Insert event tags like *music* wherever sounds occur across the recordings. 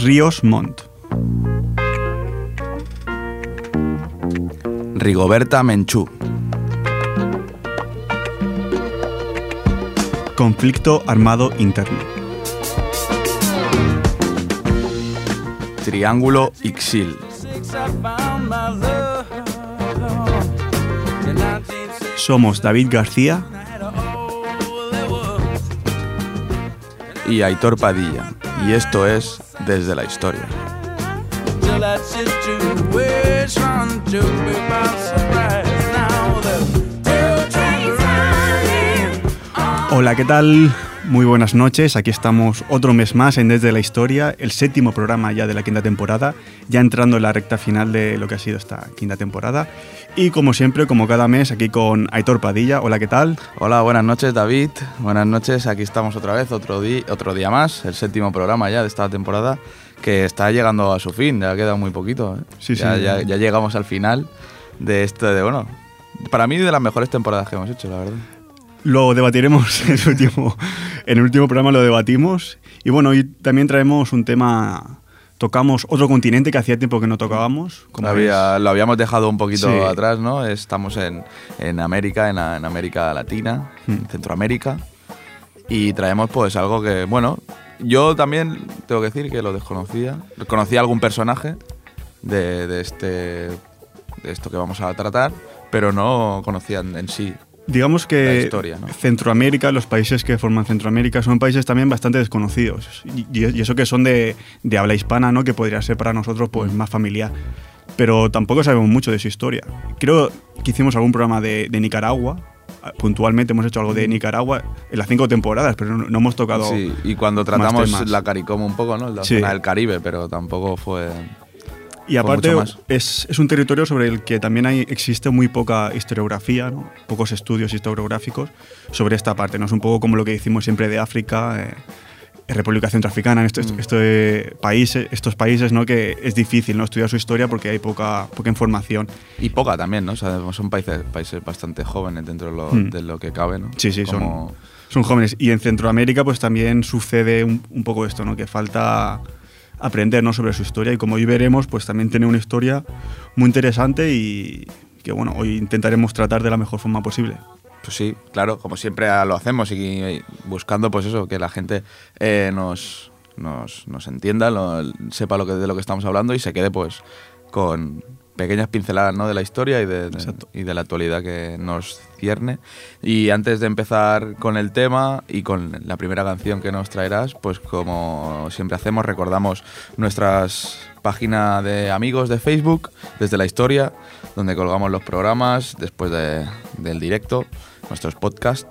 Ríos Montt. Rigoberta Menchú. Conflicto armado interno. Triángulo Ixil. Somos David García y Aitor Padilla. Y esto es Desde la Historia. Hola, ¿qué tal? Muy buenas noches, aquí estamos otro mes más en Desde la Historia, el séptimo programa ya de la quinta temporada, ya entrando en la recta final de lo que ha sido esta quinta temporada. Y como siempre, como cada mes, aquí con Aitor Padilla. Hola, ¿qué tal? Hola, buenas noches David, buenas noches, aquí estamos otra vez, otro, día, otro día más, el séptimo programa ya de esta temporada, que está llegando a su fin, ya queda muy poquito. ¿eh? Sí, ya, sí. Ya, ya llegamos al final de este, de bueno, para mí de las mejores temporadas que hemos hecho, la verdad. Lo debatiremos en *laughs* el último, en el último programa, lo debatimos. Y bueno, hoy también traemos un tema. Tocamos otro continente que hacía tiempo que no tocábamos. Como Había- lo habíamos dejado un poquito Sí. atrás, ¿no? Estamos en, en América, en, en América Latina, Hmm. en Centroamérica. Y traemos pues algo que, bueno, yo también tengo que decir que lo desconocía. Conocía algún personaje de, de este, de esto que vamos a tratar, pero no conocía en en sí. Digamos que historia, ¿no? Centroamérica, los países que forman Centroamérica, son países también bastante desconocidos. Y, y eso que son de, de habla hispana, ¿no? que podría ser para nosotros pues, más familiar. Pero tampoco sabemos mucho de su historia. Creo que hicimos algún programa de, de Nicaragua. Puntualmente hemos hecho algo de Nicaragua en las cinco temporadas, pero no, no hemos tocado. Sí, y cuando tratamos la CARICOM un poco, ¿no? La Sí. zona del Caribe, pero tampoco fue... Y aparte es, es un territorio sobre el que también hay, existe muy poca historiografía, ¿no? pocos estudios historiográficos sobre esta parte. ¿no? Es un poco como lo que decimos siempre de África, eh, República Centroafricana, estos, Mm. estos, eh, países, estos países ¿no? que es difícil ¿no? estudiar su historia porque hay poca, poca información. Y poca también, ¿no? O sea, son países, países bastante jóvenes dentro de lo, Hmm. de lo que cabe, ¿no? Sí, sí, Como- son jóvenes. Y en Centroamérica pues también sucede un, un poco esto, ¿no? que falta aprender ¿no? sobre su historia y como hoy veremos pues también tiene una historia muy interesante y que bueno, hoy intentaremos tratar de la mejor forma posible. Pues sí, claro, como siempre lo hacemos y buscando, pues eso, que la gente eh, nos, nos, nos entienda, lo- sepa lo que, de lo que estamos hablando y se quede, pues, con pequeñas pinceladas ¿no? de la historia y de, y de la actualidad que nos cierne. Y antes de empezar con el tema y con la primera canción que nos traerás, pues como siempre hacemos, recordamos nuestras páginas de amigos de Facebook, desde la historia, donde colgamos los programas después de- del directo, nuestros podcasts,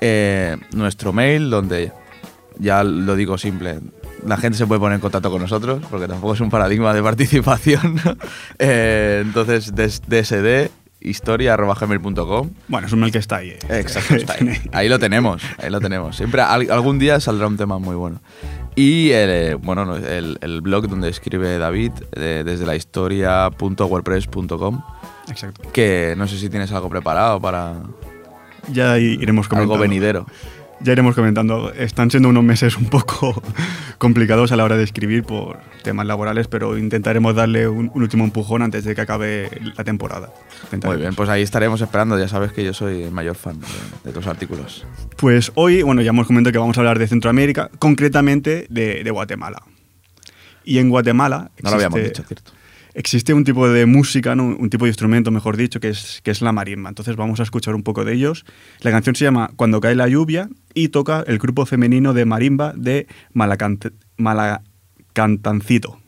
eh, nuestro mail, donde ya lo digo simple, la gente se puede poner en contacto con nosotros, porque tampoco es un paradigma de participación. *laughs* Eh, entonces, dsd historia.gmail.com Bueno, es un mail que está ahí. eh. Exacto, está ahí. *laughs* Ahí lo tenemos, ahí lo tenemos. Siempre al- algún día saldrá un tema muy bueno. Y eh, bueno, no, el, el blog donde escribe David, eh, desde la historia.wordpress.com, Exacto. que no sé si tienes algo preparado para Ya iremos comentando. algo venidero. Ya iremos comentando. Están siendo unos meses un poco *laughs* complicados a la hora de escribir por temas laborales, pero intentaremos darle un, un último empujón antes de que acabe la temporada. Muy bien, pues ahí estaremos esperando. Ya sabes que yo soy el mayor fan de, de tus artículos. Pues hoy, bueno, ya hemos comentado que vamos a hablar de Centroamérica, concretamente de, de Guatemala. Y en Guatemala No lo habíamos dicho, ¿cierto? Existe un tipo de música, ¿no? un tipo de instrumento, mejor dicho, que es, que es la marimba. Entonces vamos a escuchar un poco de ellos. La canción se llama Cuando cae la lluvia y toca el grupo femenino de marimba de Malacant- Malacantancito.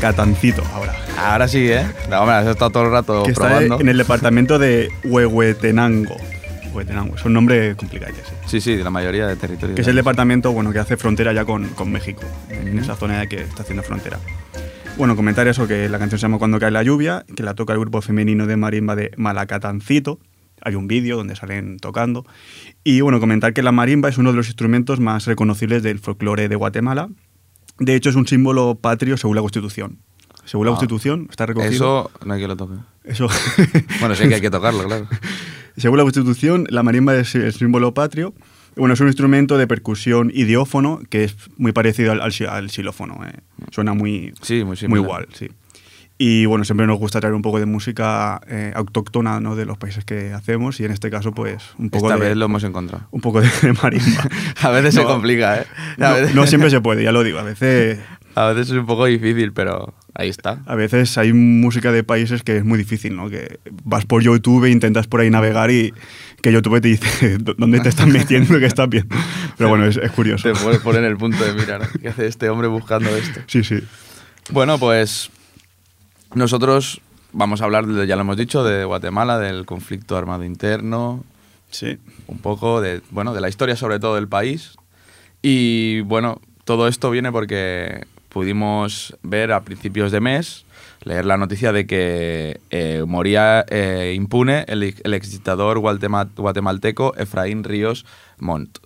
Malacatancito ahora. Ahora sí, ¿eh? No, hombre, has estado todo el rato que está probando. en el departamento de Huehuetenango. Huehuetenango, es un nombre complicado. Sí. Sí, sí, de la mayoría de territorios. Que es el departamento bueno, que hace frontera ya con, con México, en esa zona que está haciendo frontera. Bueno, comentar eso, que la canción se llama Cuando cae la lluvia, que la toca el grupo femenino de marimba de Malacatancito. Hay un vídeo donde salen tocando. Y bueno, comentar que la marimba es uno de los instrumentos más reconocibles del folclore de Guatemala. De hecho, es un símbolo patrio según la Constitución. Según la Ah. Constitución, está recogido. Eso no hay que lo toque. Eso. *laughs* Bueno, sí que hay que tocarlo, claro. *laughs* Según la Constitución, la marimba es el símbolo patrio. Bueno, es un instrumento de percusión idiófono que es muy parecido al, al, al xilófono. eh. Suena muy, Sí, muy muy igual, sí. Y bueno, siempre nos gusta traer un poco de música eh, autóctona ¿no? de los países que hacemos y en este caso, pues, un poco, Esta de, vez lo hemos encontrado. un poco de *laughs* marimba. *laughs* A veces se No, complica, ¿eh? A, No, veces, no siempre *laughs* se puede, ya lo digo. A veces, a veces es un poco difícil, pero ahí está. a veces hay música de países que es muy difícil, ¿no? Que vas por YouTube e intentas por ahí navegar y que YouTube te dice dónde te están metiendo que estás viendo. Pero bueno, es, es curioso. Te puedes poner el punto de mira, ¿no? ¿Qué hace este hombre buscando esto? Sí, sí. Bueno, pues nosotros vamos a hablar, de, ya lo hemos dicho, de Guatemala, del conflicto armado interno, Sí. un poco de, bueno, de la historia sobre todo del país. Y bueno, todo esto viene porque pudimos ver a principios de mes, leer la noticia de que eh, moría eh, impune el, el exdictador guatema- guatemalteco Efraín Ríos Montt.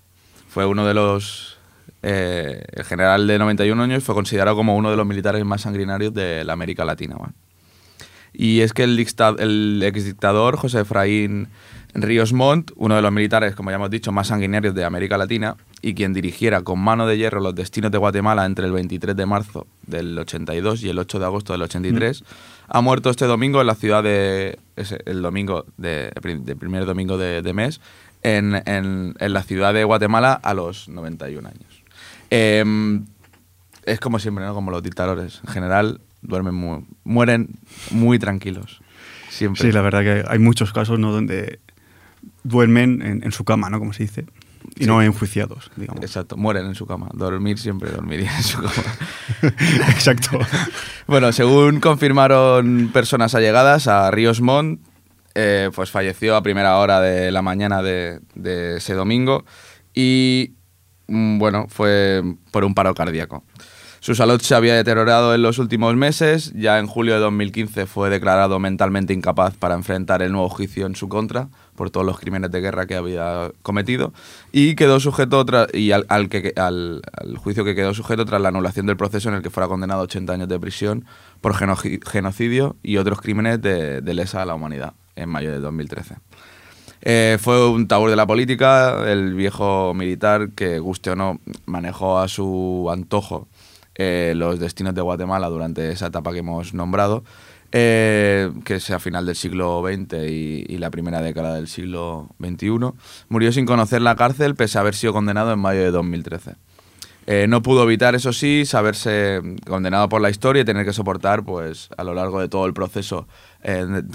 Fue uno de los... eh, el general de 91 años fue considerado como uno de los militares más sanguinarios de la América Latina. ¿vale? Y es que el, el exdictador José Efraín Ríos Montt, uno de los militares, como ya hemos dicho, más sanguinarios de América Latina, y quien dirigiera con mano de hierro los destinos de Guatemala entre el 23 de marzo del 82 y el 8 de agosto del 83, ha muerto este domingo en la ciudad de... el domingo, de, primer domingo de, de mes, en, en- en la ciudad de Guatemala a los 91 años. Em, es como siempre, ¿no? Como los dictadores. En general, duermen muy- mueren muy tranquilos. Siempre. Sí, la verdad que hay muchos casos ¿no? donde duermen en, en su cama, ¿no? Como se dice. Y Sí. no enjuiciados, digamos. Exacto, mueren en su cama. Dormir siempre dormiría en su cama. *laughs* Exacto. *laughs* bueno, según confirmaron personas allegadas a Ríos Montt, eh, pues falleció a primera hora de la mañana de, de ese domingo y, mm, bueno, fue por un paro cardíaco. Su salud se había deteriorado en los últimos meses. Ya en julio de 2015 fue declarado mentalmente incapaz para enfrentar el nuevo juicio en su contra por todos los crímenes de guerra que había cometido y quedó sujeto y al, juicio que quedó sujeto tras la anulación del proceso en el que fuera condenado a 80 años de prisión por genoci- genocidio y otros crímenes de, de lesa a la humanidad en mayo de 2013. Eh, fue un tabú de la política, el viejo militar que, guste o no, manejó a su antojo eh, los destinos de Guatemala durante esa etapa que hemos nombrado, eh, que es a final del siglo XX y, la primera década del siglo XXI. Murió sin conocer la cárcel pese a haber sido condenado en mayo de 2013. Eh, no pudo evitar, eso sí, saberse condenado por la historia y tener que soportar, pues, a lo largo de todo el proceso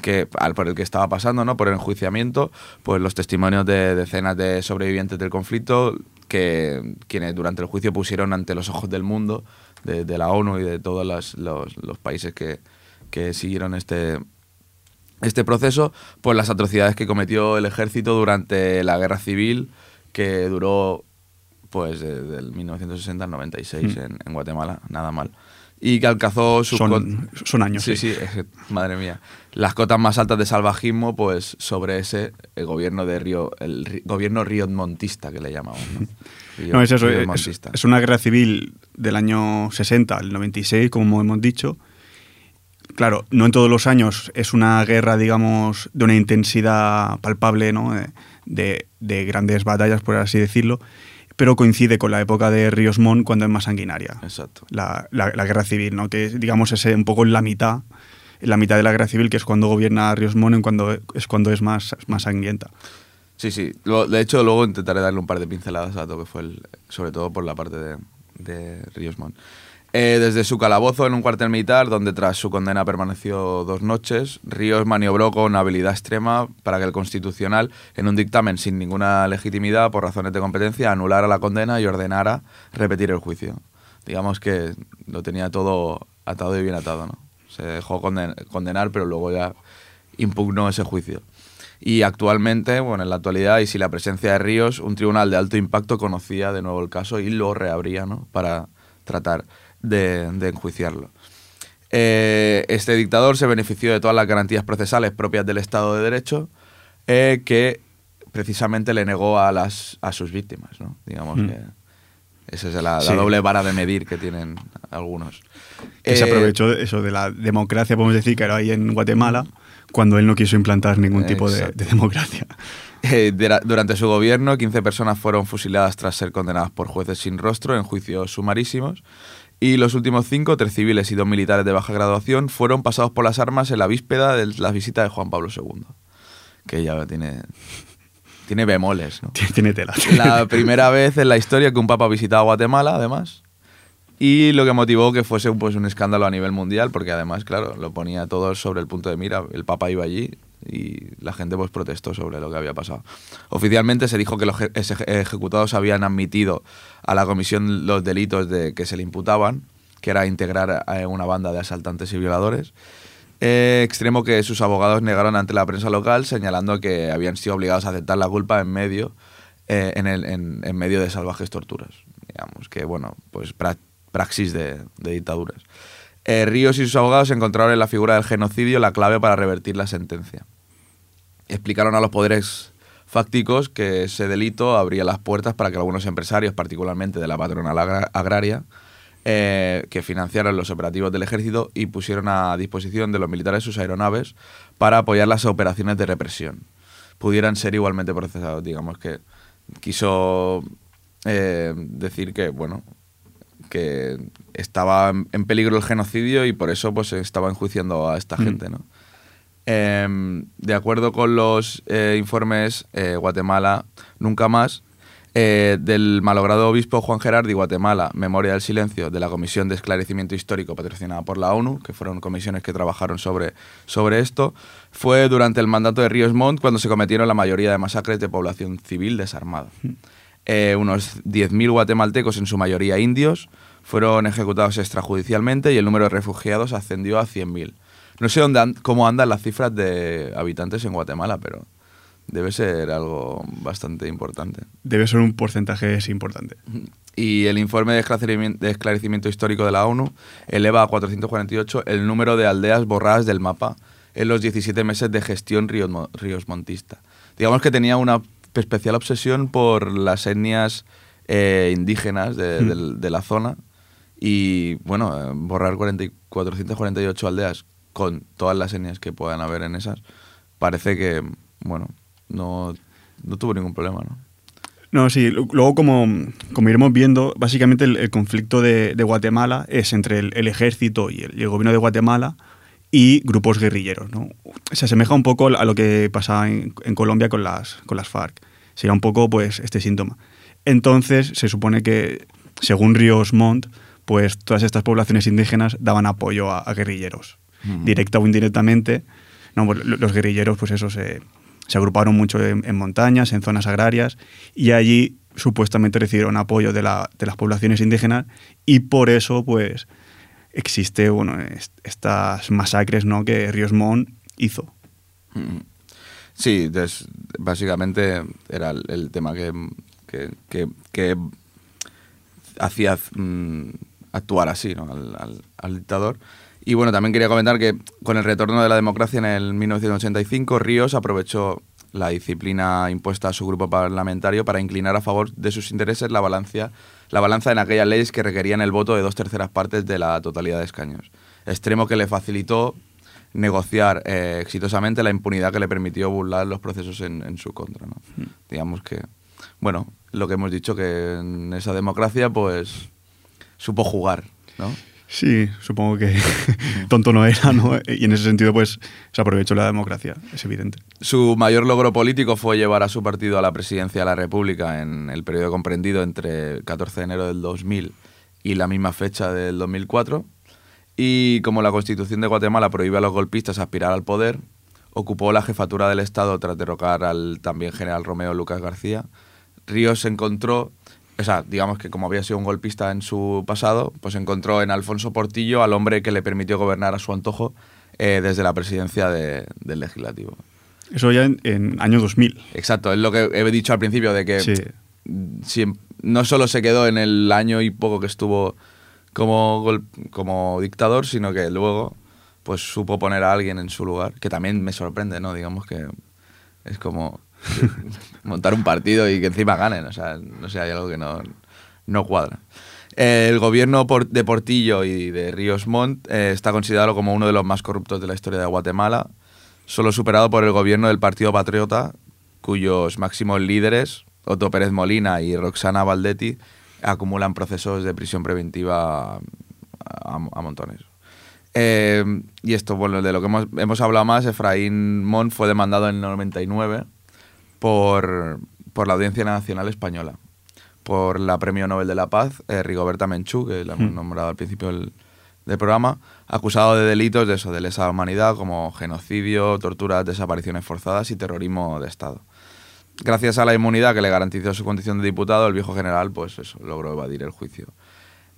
que, al- por el que estaba pasando, ¿no? Por el enjuiciamiento, pues los testimonios de decenas de sobrevivientes del conflicto que quienes durante el juicio pusieron ante los ojos del mundo, de, de la ONU y de todos los, los países que, que siguieron este, este proceso, pues las atrocidades que cometió el ejército durante la guerra civil que duró pues desde el 1960 al 96 Mm. en, en Guatemala, nada mal. Y que alcanzó su Son, son años. Sí, sí, madre mía. Las cotas más altas de salvajismo, pues sobre ese el gobierno de Río, el ri- gobierno que le llamamos. ¿no? *laughs* Río- No, es eso, es, es una guerra civil del año 60 al 96, como hemos dicho. Claro, no en todos los años es una guerra, digamos, de una intensidad palpable, ¿no? Eh, De, de grandes batallas, por así decirlo, pero coincide con la época de Ríos Montt cuando es más sanguinaria. Exacto. La, la- la guerra civil, ¿no? Que digamos es eh, un poco en la mitad, en la mitad de la guerra civil, que es cuando gobierna Ríos Montt, en cuando, es cuando es más, más sangrienta. Sí, sí. Lo- de hecho, luego intentaré darle un par de pinceladas a lo que fue, el, sobre todo por la parte de, de Ríos Montt. Eh, desde su calabozo en un cuartel militar, donde tras su condena permaneció dos noches, Ríos maniobró con habilidad extrema para que el Constitucional, en un dictamen sin ninguna legitimidad por razones de competencia, anulara la condena y ordenara repetir el juicio. Digamos que lo tenía todo atado y bien atado, ¿no? Se dejó condenar, pero luego ya impugnó ese juicio. Y actualmente, bueno, en la actualidad, y si la presencia de Ríos, un tribunal de alto impacto conocía de nuevo el caso y lo reabría, ¿no? Para tratar de, enjuiciarlo. Eh, este dictador se benefició de todas las garantías procesales propias del Estado de Derecho, eh, que precisamente le negó a, las, a sus víctimas, ¿no? Digamos mm. que esa es la, doble vara de medir que tienen algunos. Que se eh, aprovechó eso de la democracia, podemos decir, que era ahí en Guatemala, cuando él no quiso implantar ningún tipo de, democracia. *laughs* Eh, durante su gobierno, 15 personas fueron fusiladas tras ser condenadas por jueces sin rostro en juicios sumarísimos. Y los últimos cinco, tres civiles y dos militares de baja graduación, fueron pasados por las armas en la víspera de la visita de Juan Pablo II. Que ya tiene tiene bemoles, ¿no? Tiene tela. La primera vez en la historia que un papa visitaba Guatemala, además. Y lo que motivó que fuese pues, un escándalo a nivel mundial, porque además, claro, lo ponía todo sobre el punto de mira. El Papa iba allí y la gente pues protestó sobre lo que había pasado. Oficialmente se dijo que los ejecutados habían admitido a la comisión los delitos de que se le imputaban, que era integrar a una banda de asaltantes y violadores. Eh, extremo que sus abogados negaron ante la prensa local, señalando que habían sido obligados a aceptar la culpa en medio, eh, en, el, en, medio de salvajes torturas. Digamos que, bueno, pues praxis de, dictaduras. Eh, Ríos y sus abogados encontraron en la figura del genocidio la clave para revertir la sentencia. Explicaron a los poderes fácticos que ese delito abría las puertas para que algunos empresarios, particularmente de la patronal agraria, eh, que financiaron los operativos del ejército y pusieron a disposición de los militares sus aeronaves para apoyar las operaciones de represión. Pudieran ser igualmente procesados, digamos que quiso eh, decir que, bueno, que estaba en peligro el genocidio y por eso pues estaba enjuiciando a esta mm. gente, ¿no? Em, de acuerdo con los eh, informes, Guatemala nunca más eh, del malogrado obispo Juan Gerardi Guatemala, Memoria del Silencio, de la Comisión de Esclarecimiento Histórico patrocinada por la ONU, que fueron comisiones que trabajaron sobre, sobre esto, fue durante el mandato de Ríos Montt cuando se cometieron la mayoría de masacres de población civil desarmada. Eh, unos 10.000 guatemaltecos, en su mayoría indios, fueron ejecutados extrajudicialmente y el número de refugiados ascendió a 100.000. No sé dónde cómo andan las cifras de habitantes en Guatemala, pero debe ser algo bastante importante. Debe ser un porcentaje importante. Y el informe de esclarecimiento, histórico de la ONU eleva a 448 el número de aldeas borradas del mapa en los 17 meses de gestión ríos, montista. Digamos que tenía una especial obsesión por las etnias eh, indígenas hmm. de, la zona y, bueno, borrar 448 aldeas con todas las etnias que puedan haber en esas, parece que, bueno, no, no tuvo ningún problema, ¿no? No, sí. Luego, como, como iremos viendo, básicamente el, conflicto de, Guatemala es entre el, ejército y el, gobierno de Guatemala y grupos guerrilleros. ¿no? Se asemeja un poco a lo que pasa en, Colombia con las, con las FARC. Sería un poco pues, este síntoma. Entonces, se supone que, según Ríos Montt, pues todas estas poblaciones indígenas daban apoyo a, guerrilleros, directa o indirectamente. No, pues, los guerrilleros, pues eso se se agruparon mucho en, montañas, en zonas agrarias, y allí supuestamente recibieron apoyo de, las poblaciones indígenas y por eso pues existe bueno, estas masacres ¿no? que Ríos Montt hizo. Mm. Sí, básicamente era el, tema que, que, hacía mm, actuar así ¿no? al dictador. Y bueno, también quería comentar que con el retorno de la democracia en el 1985, Ríos aprovechó la disciplina impuesta a su grupo parlamentario para inclinar a favor de sus intereses la balanza, la balanza en aquellas leyes que requerían el voto de dos terceras partes de la totalidad de escaños. Extremo que le facilitó negociar eh, exitosamente la impunidad que le permitió burlar los procesos en, su contra. ¿no? Hmm. Digamos que, bueno, lo que hemos dicho que en esa democracia pues supo jugar, ¿no? Sí, supongo que *laughs* tonto no era, ¿no? Y en ese sentido, pues, se aprovechó la democracia, es evidente. Su mayor logro político fue llevar a su partido a la presidencia de la República en el periodo comprendido entre el 14 de enero del 2000 y la misma fecha del 2004. Y como la Constitución de Guatemala prohíbe a los golpistas aspirar al poder, ocupó la jefatura del Estado tras derrocar al también general Romeo Lucas García. Ríos encontró o sea, digamos que como había sido un golpista en su pasado, pues encontró en Alfonso Portillo al hombre que le permitió gobernar a su antojo eh, desde la presidencia de- del legislativo. Eso ya en, en año 2000. Exacto, es lo que he dicho al principio de que Sí. siem- no solo se quedó en el año y poco que estuvo como, gol- como dictador, sino que luego pues supo poner a alguien en su lugar, que también me sorprende, ¿no? Digamos que es como *laughs* montar un partido y que encima ganen, o sea, no sé, hay algo que no, no cuadra. El gobierno de Portillo y de Ríos Montt eh, está considerado como uno de los más corruptos de la historia de Guatemala, solo superado por el gobierno del Partido Patriota, cuyos máximos líderes, Otto Pérez Molina y Roxana Valdetti, acumulan procesos de prisión preventiva a, a montones. Eh, y esto, bueno, de lo que hemos, hemos hablado más, Efraín Mon fue demandado en el 99 por, por la Audiencia Nacional Española, por la Premio Nobel de la Paz, eh, Rigoberta Menchú, que la hemos Hmm. nombrado al principio del, del programa, acusado de delitos de eso, de lesa humanidad, como genocidio, torturas, desapariciones forzadas y terrorismo de Estado. Gracias a la inmunidad que le garantizó su condición de diputado, el viejo general, pues eso, logró evadir el juicio.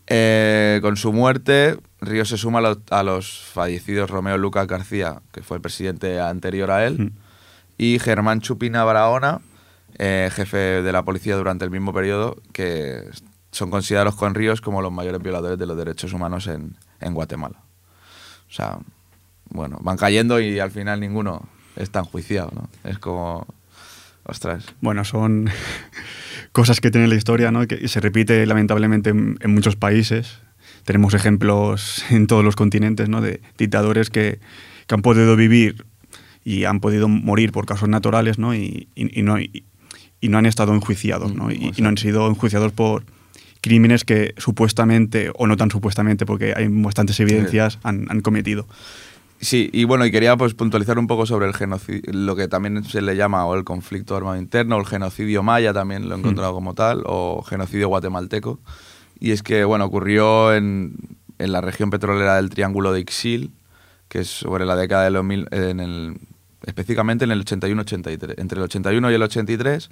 Eh, con su muerte, Ríos se suma a los, a los fallecidos Romeo Lucas García, que fue el presidente anterior a él, Mm. Y Germán Chupina Barahona, eh, jefe de la policía durante el mismo periodo, que son considerados con Ríos como los mayores violadores de los derechos humanos en, Guatemala. O sea, bueno, van cayendo y al final ninguno está enjuiciado, ¿no? Es como... Ostras. Bueno, son *laughs* cosas que tiene la historia, ¿no? Que se repite lamentablemente en, muchos países. Tenemos ejemplos en todos los continentes, ¿no? De dictadores que han podido vivir y han podido morir por causas naturales, ¿no? Y, y- y no, y, no han estado enjuiciados, ¿no? Mm, Y, no han sido enjuiciados por crímenes que supuestamente, o no tan supuestamente, porque hay bastantes evidencias, han, han cometido. Sí, y bueno, y quería pues puntualizar un poco sobre el genocidio, lo que también se le llama o el conflicto armado interno, o el genocidio maya también lo he encontrado como tal, o genocidio guatemalteco. Y es que, bueno, ocurrió en, en la región petrolera del Triángulo de Ixil, que es sobre la década de los mil, en el, específicamente en el 81-83, entre el 81 y el 83,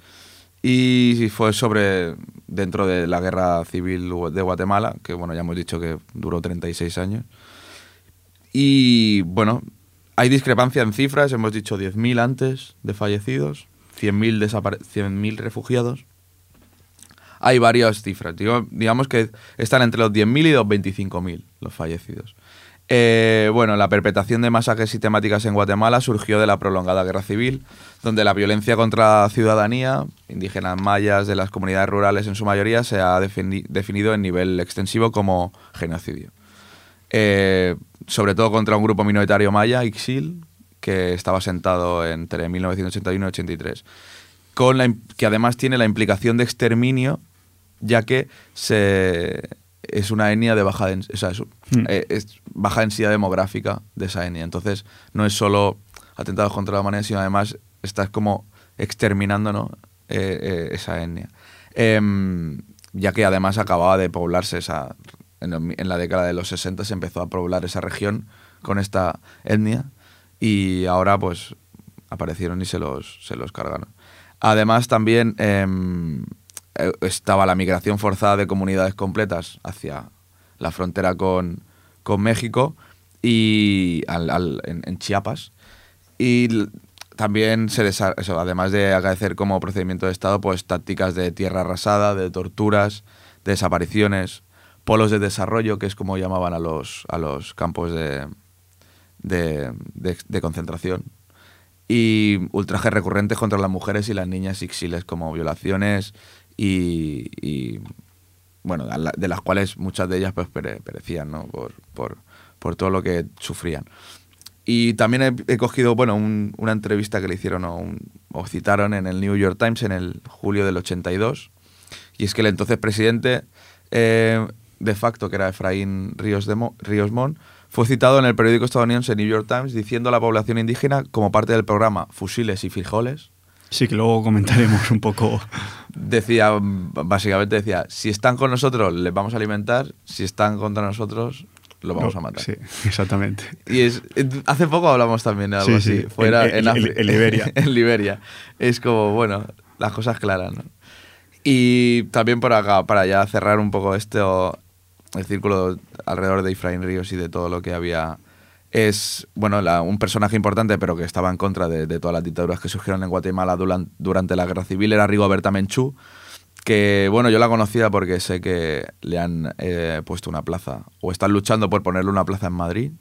y fue sobre, dentro de la guerra civil de Guatemala, que bueno, ya hemos dicho que duró 36 años. Y bueno, hay discrepancia en cifras, hemos dicho 10.000 antes de fallecidos, 100.000 desapare- 100.000 refugiados. Hay varias cifras, digamos que están entre los 10.000 y los 25.000 los fallecidos. Eh, bueno, la perpetración de masacres sistemáticas en Guatemala surgió de la prolongada guerra civil, donde la violencia contra la ciudadanía, indígenas mayas de las comunidades rurales en su mayoría, se ha defini- definido en nivel extensivo como genocidio. Eh, sobre todo contra un grupo minoritario maya, Ixil, que estaba sentado entre 1981 y 83, con la que además tiene la implicación de exterminio, ya que se, es una etnia de baja, o sea, es, Hmm. eh, es baja densidad demográfica de esa etnia. Entonces, no es solo atentados contra la humanidad, sino además estás como exterminando ¿no? Eh, eh, esa etnia. Em, ya que además acababa de poblarse esa... En, la década de los 60 se empezó a poblar esa región con esta etnia y ahora pues aparecieron y se los, se los cargaron. Además también em, estaba la migración forzada de comunidades completas hacia la frontera con, con México y al- en, Chiapas. Y también se desa- eso, además de agradecer como procedimiento de Estado, pues tácticas de tierra arrasada, de torturas, de desapariciones, polos de desarrollo, que es como llamaban a los, a los campos de, de, de- concentración. Y ultrajes recurrentes contra las mujeres y las niñas ixiles, como violaciones y, bueno, de las cuales muchas de ellas pues pere- perecían, ¿no? Por, por, por todo lo que sufrían. Y también he, cogido, bueno, un- una entrevista que le hicieron o, un- o citaron en el New York Times en el julio del 82. Y es que el entonces presidente eh, de facto, que era Efraín Ríos, de Mo- Ríos Mon, fue citado en el periódico estadounidense New York Times diciendo a la población indígena, como parte del programa Fusiles y Frijoles, Sí, que luego comentaremos un poco. decía, básicamente decía, si están con nosotros les vamos a alimentar, si están contra nosotros los vamos a matar. Sí, exactamente. Y es, hace poco hablamos también de algo Sí, así, sí, fuera en- en, en Liberia. *laughs* en Liberia. Es como, bueno, las cosas claras, ¿no? Y también por acá, para ya cerrar un poco esto, el círculo alrededor de Efraín Ríos y de todo lo que había es bueno un personaje importante pero que estaba en contra de, todas las dictaduras que surgieron en Guatemala durante, la guerra civil era Rigoberta Menchú que bueno yo la conocía porque sé que le han eh, puesto una plaza o están luchando por ponerle una plaza en Madrid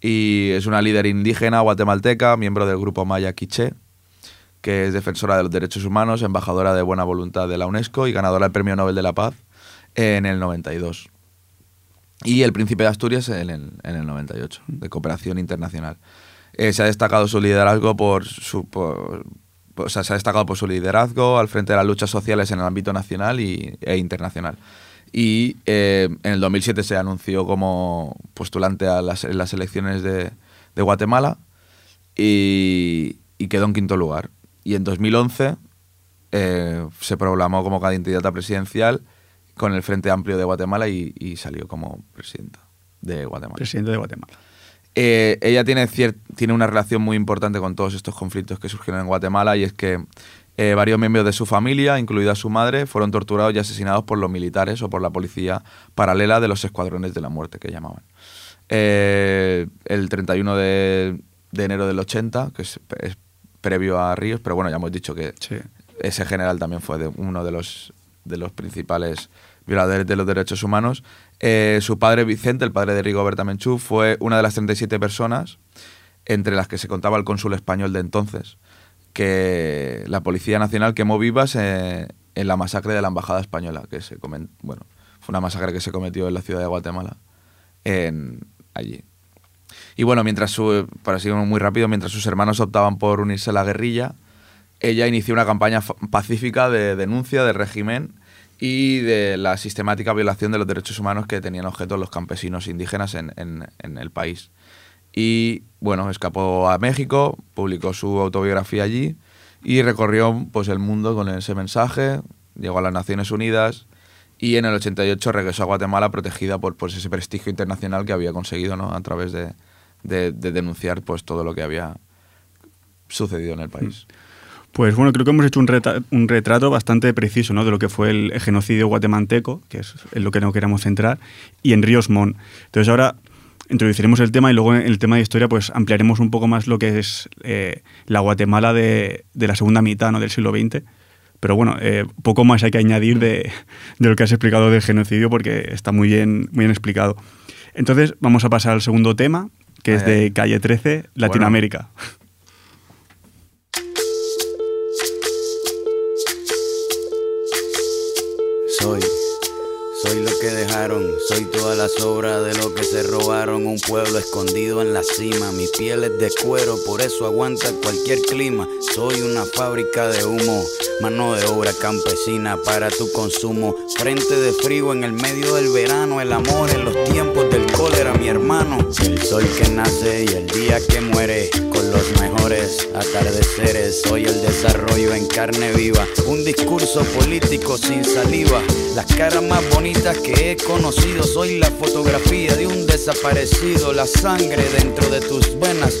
y es una líder indígena guatemalteca miembro del grupo Maya Quiché que es defensora de los derechos humanos embajadora de buena voluntad de la UNESCO y ganadora del Premio Nobel de la Paz en el 92 y El Príncipe de Asturias en el, en el 98, de cooperación internacional. Eh, se ha destacado su liderazgo por su... se ha destacado por su liderazgo al frente de las luchas sociales en el ámbito nacional y, e internacional. Y eh, en el 2007 se anunció como postulante a las, las elecciones de, de Guatemala y, y, quedó en quinto lugar. Y en 2011 eh, se proclamó como candidata presidencial con el Frente Amplio de Guatemala y, salió como presidenta de Guatemala. Presidente de Guatemala. Eh, ella tiene, tiene una relación muy importante con todos estos conflictos que surgieron en Guatemala y es que eh, varios miembros de su familia, incluida su madre, fueron torturados y asesinados por los militares o por la policía paralela de los escuadrones de la muerte que llamaban. Eh, el 31 de, enero del 80, que es, previo a Ríos, pero bueno, ya hemos dicho que ese general también fue de uno de los, de los principales violadores de los derechos humanos. Eh, su padre Vicente, el padre de Rigoberta Menchú, fue una de las 37 personas, entre las que se contaba el cónsul español de entonces, que la Policía Nacional quemó vivas eh, en la masacre de la Embajada Española, que bueno, fue una masacre que se cometió en la ciudad de Guatemala, allí. Y bueno, mientras su, para seguir muy rápido, mientras sus hermanos optaban por unirse a la guerrilla, ella inició una campaña pacífica de denuncia del régimen y de la sistemática violación de los derechos humanos que tenían objeto los campesinos indígenas en, en, el país. Y bueno, escapó a México, publicó su autobiografía allí y recorrió pues, el mundo con ese mensaje, llegó a las Naciones Unidas y en el 88 regresó a Guatemala protegida por pues, ese prestigio internacional que había conseguido ¿no? a través de, de, denunciar pues, todo lo que había sucedido en el país. Mm. Pues bueno, creo que hemos hecho un, un retrato bastante preciso ¿no? de lo que fue el genocidio guatemalteco, que es en lo que no queremos centrar, y en Ríos Montt. Entonces ahora introduciremos el tema y luego en el tema de historia pues ampliaremos un poco más lo que es eh, la Guatemala de, la segunda mitad ¿no? del siglo XX. Pero bueno, eh, poco más hay que añadir de, lo que has explicado del genocidio porque está muy bien, muy bien explicado. Entonces vamos a pasar al segundo tema, que es de Calle 13, Latinoamérica. Soy, soy lo que dejaron, soy toda la sobra de lo que se robaron. Un pueblo escondido en la cima, mi piel es de cuero, por eso aguanta cualquier clima. Soy una fábrica de humo, mano de obra campesina para tu consumo. Frente de frío en el medio del verano, el amor en los tiempos mi hermano. El sol que nace y el día que muere, con los mejores atardeceres. Soy el desarrollo en carne viva, un discurso político sin saliva. Las caras más bonitas que he conocido, soy la fotografía de un desaparecido, la sangre dentro de tus venas.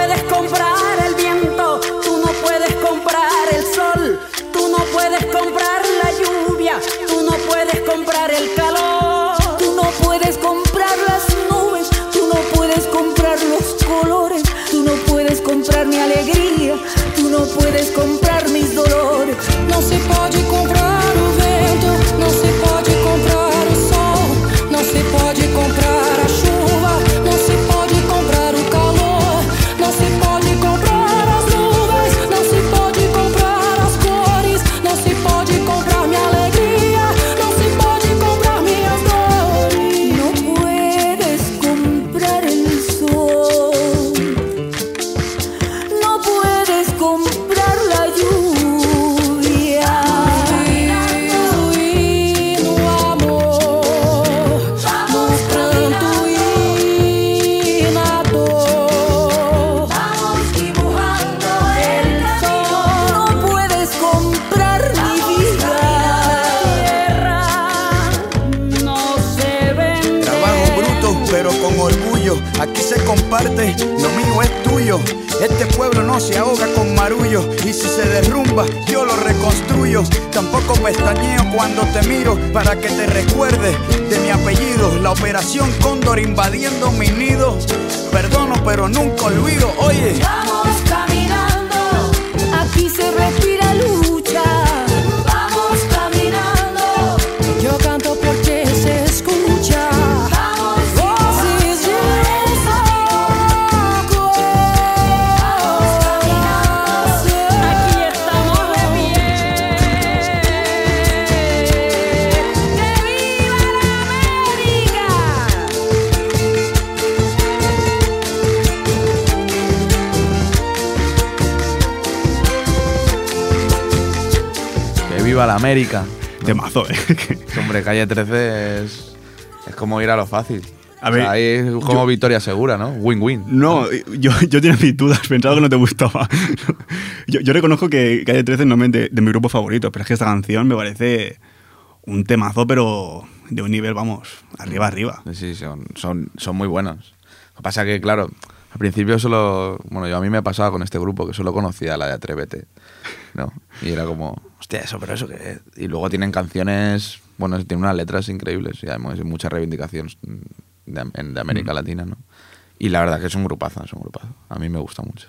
tú cuando te miro para que te recuerde de mi apellido. La operación Cóndor invadiendo mi nido. Perdono, pero nunca olvido. Oye. Vamos caminando, aquí se respira la América. *laughs* Temazo, ¿eh? Hombre, calle 13 es, es como ir a lo fácil. A O ver, sea, ahí es como victoria segura, ¿no? Win-win. No, yo, yo tenía mis dudas, pensaba que no te gustaba. Yo, yo reconozco que Calle 13 no es de, de mi grupo favorito, pero es que esta canción me parece un temazo, pero de un nivel, vamos, arriba, arriba. Sí, son, son, son muy buenos. Lo que pasa que, claro, al principio solo... Bueno, yo a mí me pasaba con este grupo que solo conocía la de Atrévete, ¿no? Y era como, hostia, eso, pero eso qué es? Y luego tienen canciones... Bueno, tienen unas letras increíbles y además hay mucha reivindicación de, de América Latina, ¿no? Y la verdad que es un grupazo, es un grupazo. A mí me gusta mucho.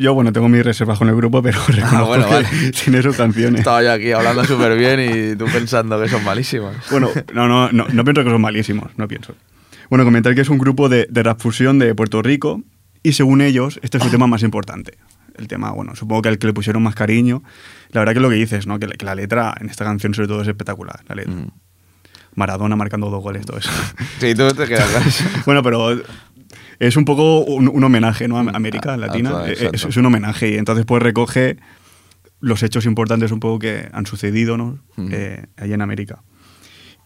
Yo, bueno, tengo mis reservas con el grupo, pero *laughs* reconozco bueno, que vale. *laughs* tiene sus canciones. Estaba yo aquí hablando súper bien y tú pensando que son malísimas. Bueno, no, no, no, no pienso que son malísimos, no pienso. Bueno, comentar que es un grupo de, de rap fusión de Puerto Rico y según ellos, este es su tema más importante. El tema, bueno, supongo que al que le pusieron más cariño. La verdad que lo que dices, ¿no? Que la, que la letra en esta canción sobre todo es espectacular, la letra. Mm. Maradona marcando dos goles, todo eso. Sí, tú te quedas *laughs* bueno, pero es un poco un, un homenaje, ¿no? A América A- a Latina. toda- Eh, es, exacto. es un homenaje y entonces pues recoge los hechos importantes un poco que han sucedido, ¿no? Ujú. Eh, allí en América.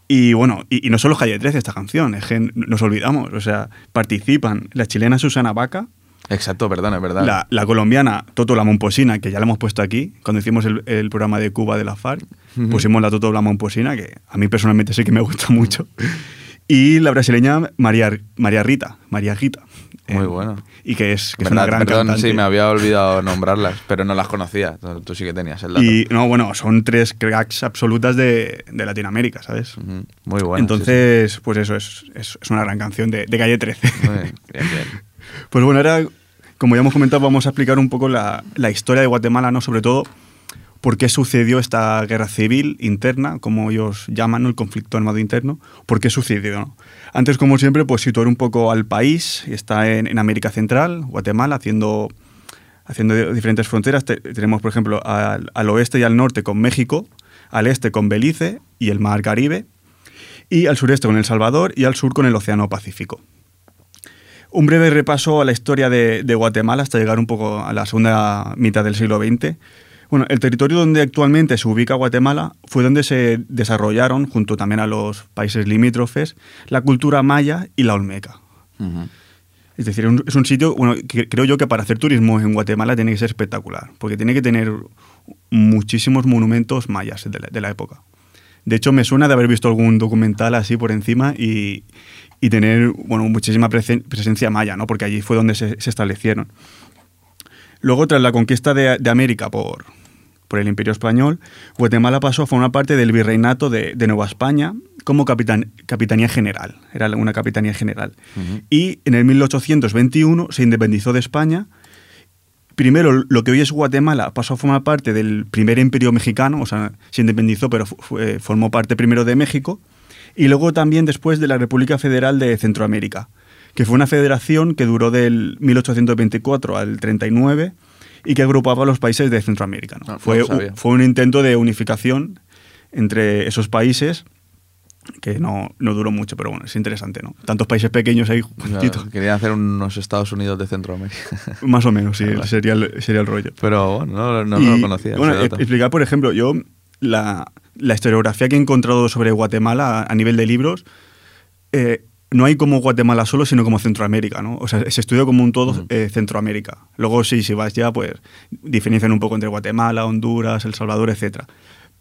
Y bueno, y, y no solo Calle 13 esta canción, es que nos olvidamos, o sea, participan la chilena Susana Vaca, Exacto, perdón, es verdad. la, la colombiana Toto La Momposina, que ya la hemos puesto aquí, cuando hicimos el, el programa de Cuba de la FARC, pusimos la Toto La Momposina, que a mí personalmente sí que me gusta mucho. Y la brasileña María, María Rita, María Gita. Muy Eh, bueno. Y que es, que es ¿Verdad? una gran Perdón, cantante. sí, me había olvidado nombrarlas, pero no las conocía. Tú sí que tenías el dato. Y no, bueno, son tres cracks absolutas de, de Latinoamérica, ¿sabes? Muy bueno. Entonces, pues eso, es, es, es una gran canción de, de Calle 13. sí, sí. Muy bien, bien, bien. *laughs* Pues bueno, ahora, como ya hemos comentado, vamos a explicar un poco la, la historia de Guatemala, ¿no? Sobre todo por qué sucedió esta guerra civil interna, como ellos llaman, ¿no? el conflicto armado interno, por qué sucedió. ¿no? Antes, como siempre, pues situar un poco al país, está en, en América Central, Guatemala, haciendo, haciendo diferentes fronteras. Te- tenemos, por ejemplo, al, al oeste y al norte con México, al este con Belice y el Mar Caribe, y al sureste con El Salvador y al sur con el Océano Pacífico. Un breve repaso a la historia de, de Guatemala hasta llegar un poco a la segunda mitad del siglo XX. Bueno, el territorio donde actualmente se ubica Guatemala fue donde se desarrollaron, junto también a los países limítrofes, la cultura maya y la olmeca. Es decir, es un sitio, bueno, que creo yo que para hacer turismo en Guatemala tiene que ser espectacular, porque tiene que tener muchísimos monumentos mayas de la, de la época. De hecho, me suena de haber visto algún documental así por encima y, y tener, bueno, muchísima presen- presencia maya, ¿no? Porque allí fue donde se, se establecieron. Luego, tras la conquista de, de América por, por el Imperio Español, Guatemala pasó a formar parte del virreinato de, de Nueva España como capitan- capitanía general. Era una capitanía general. Y en el 1821 se independizó de España. Primero, lo que hoy es Guatemala pasó a formar parte del primer imperio mexicano, o sea, se independizó, pero fue- formó parte primero de México. Y luego también después de la República Federal de Centroamérica, que fue una federación que duró del 1824 al 39 y que agrupaba a los países de Centroamérica. ¿no? Ah, no fue, fue un intento de unificación entre esos países que no, no duró mucho, pero bueno, es interesante, ¿no? Tantos países pequeños ahí juntitos. querían hacer unos Estados Unidos de Centroamérica. *laughs* Más o menos, sí, Vale. sería el, sería el rollo. Pero bueno, no, no, Y, no lo conocía. Bueno, e- explicar, por ejemplo, yo la, la historiografía que he encontrado sobre Guatemala a, a nivel de libros, eh, no hay como Guatemala solo, sino como Centroamérica, ¿no? O sea, se estudia como un todo Ujú. eh, Centroamérica. Luego, sí, si vas ya, pues diferencian un poco entre Guatemala, Honduras, El Salvador, etcétera.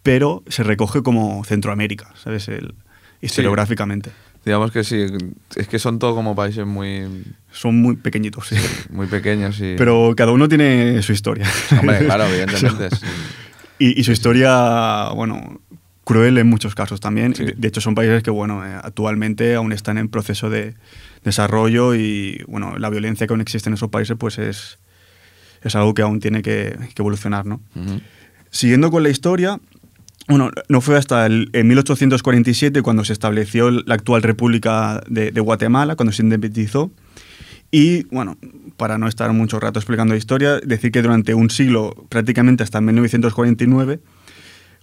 Pero se recoge como Centroamérica, ¿sabes? El, historiográficamente. Digamos que sí, es que son todos como países muy, Son muy pequeñitos, sí. muy pequeños y... Pero cada uno tiene su historia. Hombre, claro, *laughs* evidentemente. sí. Y, y su historia, bueno, cruel en muchos casos también. Sí. De, hecho, son países que, bueno, eh, actualmente aún están en proceso de desarrollo y, bueno, la violencia que aún existe en esos países, pues es, es algo que aún tiene que, que evolucionar, ¿no? Siguiendo con la historia, bueno, no fue hasta el, en 1847 cuando se estableció la actual República de, Guatemala, cuando se independizó. Y bueno, para no estar mucho rato explicando la historia, decir que durante un siglo, prácticamente hasta 1949,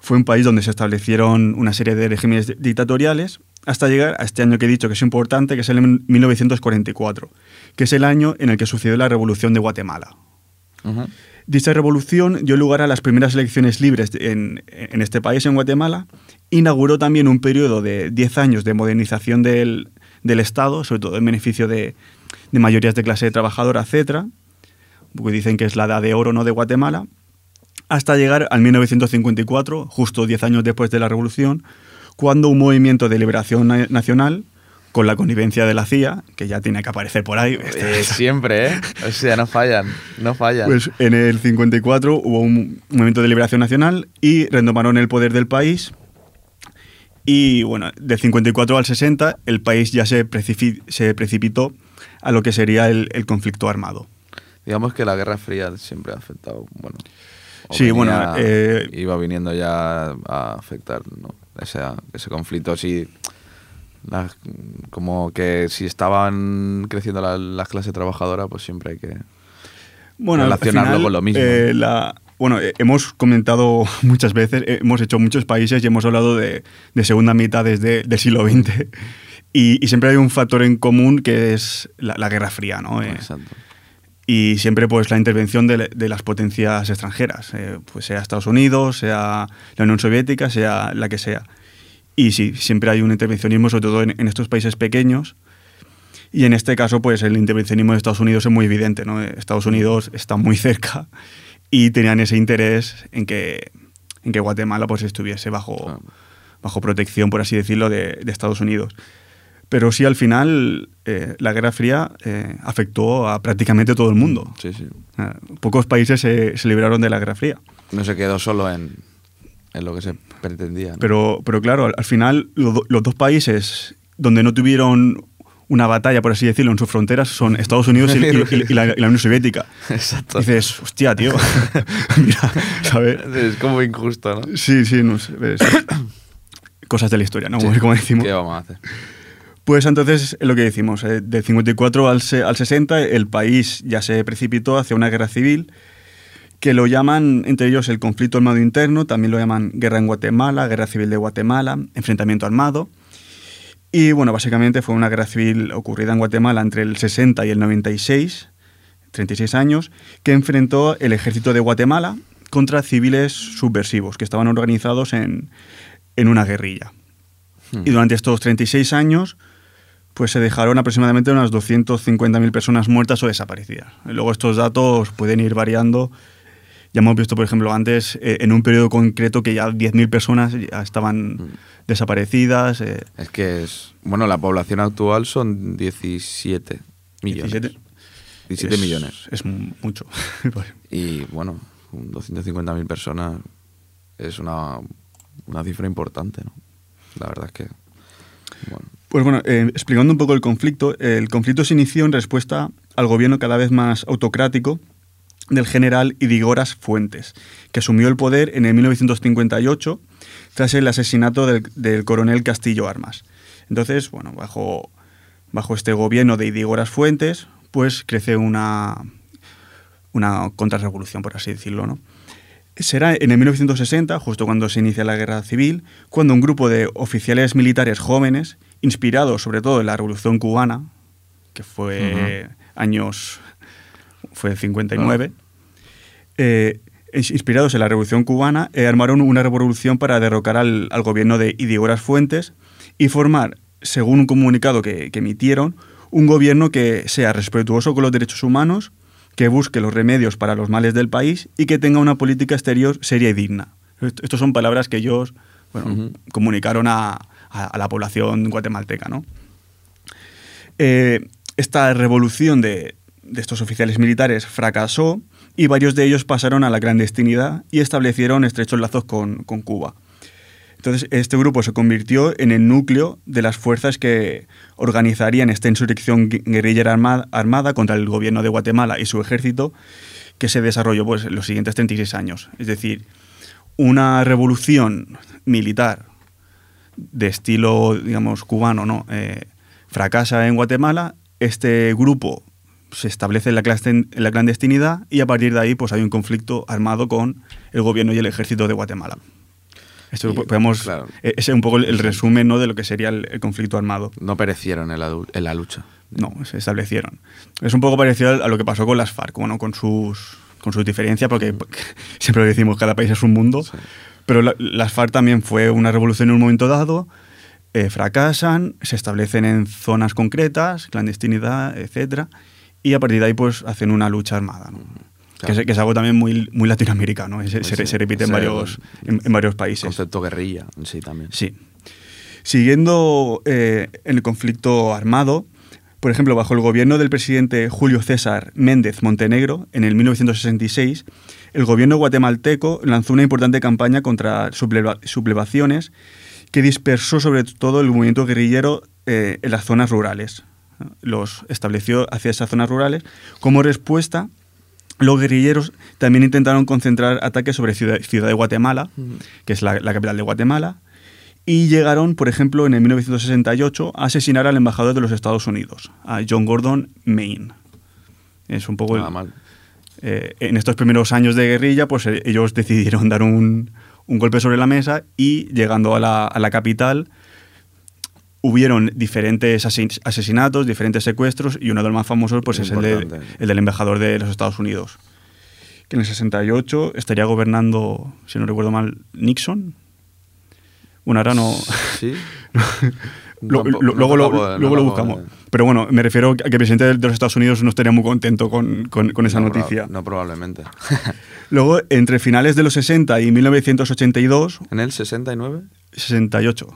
fue un país donde se establecieron una serie de regímenes dictatoriales, hasta llegar a este año que he dicho que es importante, que es el 1944, que es el año en el que sucedió la Revolución de Guatemala. Ujú. Dicha revolución dio lugar a las primeras elecciones libres en, en este país, en Guatemala. Inauguró también un periodo de 10 años de modernización del, del Estado, sobre todo en beneficio de, de mayorías de clase trabajadora, etc. Porque dicen que es la edad de oro ¿no? de Guatemala. Hasta llegar al 1954, justo 10 años después de la revolución, cuando un movimiento de liberación na- nacional, con la connivencia de la CIA, que ya tiene que aparecer por ahí, Eh, siempre, ¿eh? O sea, no fallan, no fallan. pues en el 54 hubo un movimiento de liberación nacional y retomaron el poder del país. Y bueno, del 54 al 60 el país ya se, se precipitó a lo que sería el, el conflicto armado. Digamos que la Guerra Fría siempre ha afectado, bueno... Sí, bueno, eh, iba viniendo ya a afectar, ¿no? Ese, ese conflicto, sí... la- como que si estaban creciendo la- las clases trabajadoras, pues siempre hay que... Bueno, Relacionarlo final, con lo mismo. eh, la- bueno, eh, hemos comentado *laughs* muchas veces, eh, hemos hecho muchos países y hemos hablado de, de segunda mitad desde del siglo XX. *laughs* Y, y siempre hay un factor en común que es la, la Guerra Fría, ¿no? Eh, Exacto. y siempre pues la intervención de, de las potencias extranjeras, eh, pues sea Estados Unidos, sea la Unión Soviética, sea la que sea. Y sí, siempre hay un intervencionismo, sobre todo en, en estos países pequeños. Y en este caso, pues el intervencionismo de Estados Unidos es muy evidente, ¿no? Estados Unidos está muy cerca y tenían ese interés en que, en que Guatemala pues estuviese bajo, Claro. bajo protección, por así decirlo, de, de Estados Unidos. Pero sí, al final, eh, la Guerra Fría eh, afectó a prácticamente todo el mundo. Sí, sí. Eh, pocos países se, se libraron de la Guerra Fría. No se quedó solo en, en lo que se pretendía. ¿no? Pero, pero claro, al, al final, lo do- los dos países donde no tuvieron una batalla, por así decirlo, en sus fronteras son Estados Unidos y, y- *laughs* y- la, y la Unión Soviética. Exacto. Dices, hostia, tío. *laughs* *laughs* Mira, ¿sabes? Es como injusto, ¿no? Sí, sí, no sé. ves. Cosas de la historia, ¿no? Sí. Como decimos. ¿Qué vamos a hacer? Pues entonces, es lo que decimos, eh, del 54 al, al 60 el país ya se precipitó hacia una guerra civil que lo llaman, entre ellos, el conflicto armado interno, también lo llaman guerra en Guatemala, guerra civil de Guatemala, enfrentamiento armado. Y bueno, básicamente fue una guerra civil ocurrida en Guatemala entre el 60 y el 96, 36 años, que enfrentó el ejército de Guatemala contra civiles subversivos que estaban organizados en, en una guerrilla. Hmm. Y durante estos 36 años, pues se dejaron aproximadamente unas 250.000 personas muertas o desaparecidas. Luego estos datos pueden ir variando. Ya hemos visto, por ejemplo, antes, eh, en un periodo concreto, que ya 10.000 personas ya estaban Hmm. desaparecidas. eh, Es que es. Bueno, la población actual son 17 millones. 17. 17 es- millones. Es mu- mucho. *laughs* Y bueno, 250.000 personas es una, una cifra importante, ¿no? La verdad es que. Bueno. Pues bueno, eh, explicando un poco el conflicto, el conflicto se inició en respuesta al gobierno cada vez más autocrático del general Idigoras Fuentes, que asumió el poder en el 1958 tras el asesinato del, del coronel Castillo Armas. Entonces, bueno, bajo, bajo este gobierno de Idigoras Fuentes, pues crece una, una contrarrevolución, por así decirlo, ¿no? Será en el 1960, justo cuando se inicia la guerra civil, cuando un grupo de oficiales militares jóvenes, inspirados sobre todo en la Revolución Cubana, que fue años, fue 59, eh, ins- inspirados en la Revolución Cubana, eh, armaron una revolución para derrocar al, al gobierno de Idigoras Fuentes y formar, según un comunicado que, que emitieron, un gobierno que sea respetuoso con los derechos humanos, que busque los remedios para los males del país y que tenga una política exterior seria y digna. Est- Estas son palabras que ellos bueno, comunicaron a, a- a la población guatemalteca. ¿no? Eh, esta revolución de, de estos oficiales militares fracasó y varios de ellos pasaron a la clandestinidad y establecieron estrechos lazos con, con Cuba. Entonces, este grupo se convirtió en el núcleo de las fuerzas que organizarían esta insurrección gu- guerrillera armada, armada contra el gobierno de Guatemala y su ejército, que se desarrolló pues, en los siguientes 36 años. Es decir, una revolución militar de estilo, digamos, cubano, ¿no? Eh, fracasa en Guatemala, este grupo se establece la, la clandestinidad y a partir de ahí pues hay un conflicto armado con el gobierno y el ejército de Guatemala. Esto podemos, claro. eh, ese es un poco el, el resumen ¿no? de lo que sería el, el conflicto armado. No perecieron en la, en la lucha. No, se establecieron. Es un poco parecido a lo que pasó con las FARC, bueno, con sus, con sus diferencias, porque *laughs* siempre lo decimos, cada país es un mundo, Sí. pero la- las FARC también fue una revolución en un momento dado, eh, fracasan, se establecen en zonas concretas, clandestinidad, etcétera, y a partir de ahí pues hacen una lucha armada, ¿no? que, es, que es algo también muy, muy latinoamericano, ¿eh? se, se- Sí, se repite en varios, en, en varios países. Concepto guerrilla sí también. Sí. Siguiendo eh, en el conflicto armado, por ejemplo, bajo el gobierno del presidente Julio César Méndez Montenegro, en el 1966, el gobierno guatemalteco lanzó una importante campaña contra subleva- sublevaciones que dispersó sobre todo el movimiento guerrillero eh, en las zonas rurales. Los estableció hacia esas zonas rurales. Como respuesta, los guerrilleros también intentaron concentrar ataques sobre Ciudad, Ciudad de Guatemala, que es la, la capital de Guatemala, y llegaron, por ejemplo, en el 1968 a asesinar al embajador de los Estados Unidos, a John Gordon Maine. Es un poco... el- Nada mal. eh, en estos primeros años de guerrilla, pues eh, ellos decidieron dar un, un golpe sobre la mesa y llegando a la, a la capital hubieron diferentes asesinatos, diferentes secuestros y uno de los más famosos pues, es el, de- el del embajador de los Estados Unidos, que en el 68 estaría gobernando, si no recuerdo mal, Nixon. Bueno, ahora no... Sí. *laughs* Lo- lo- luego lo, luego lo buscamos. de- Pero bueno, me refiero a que el presidente de los Estados Unidos no estaría muy contento con, con- con esa No, proba- noticia. No, probablemente. *laughs* Luego, entre finales de los 60 y 1982, en el 69 68.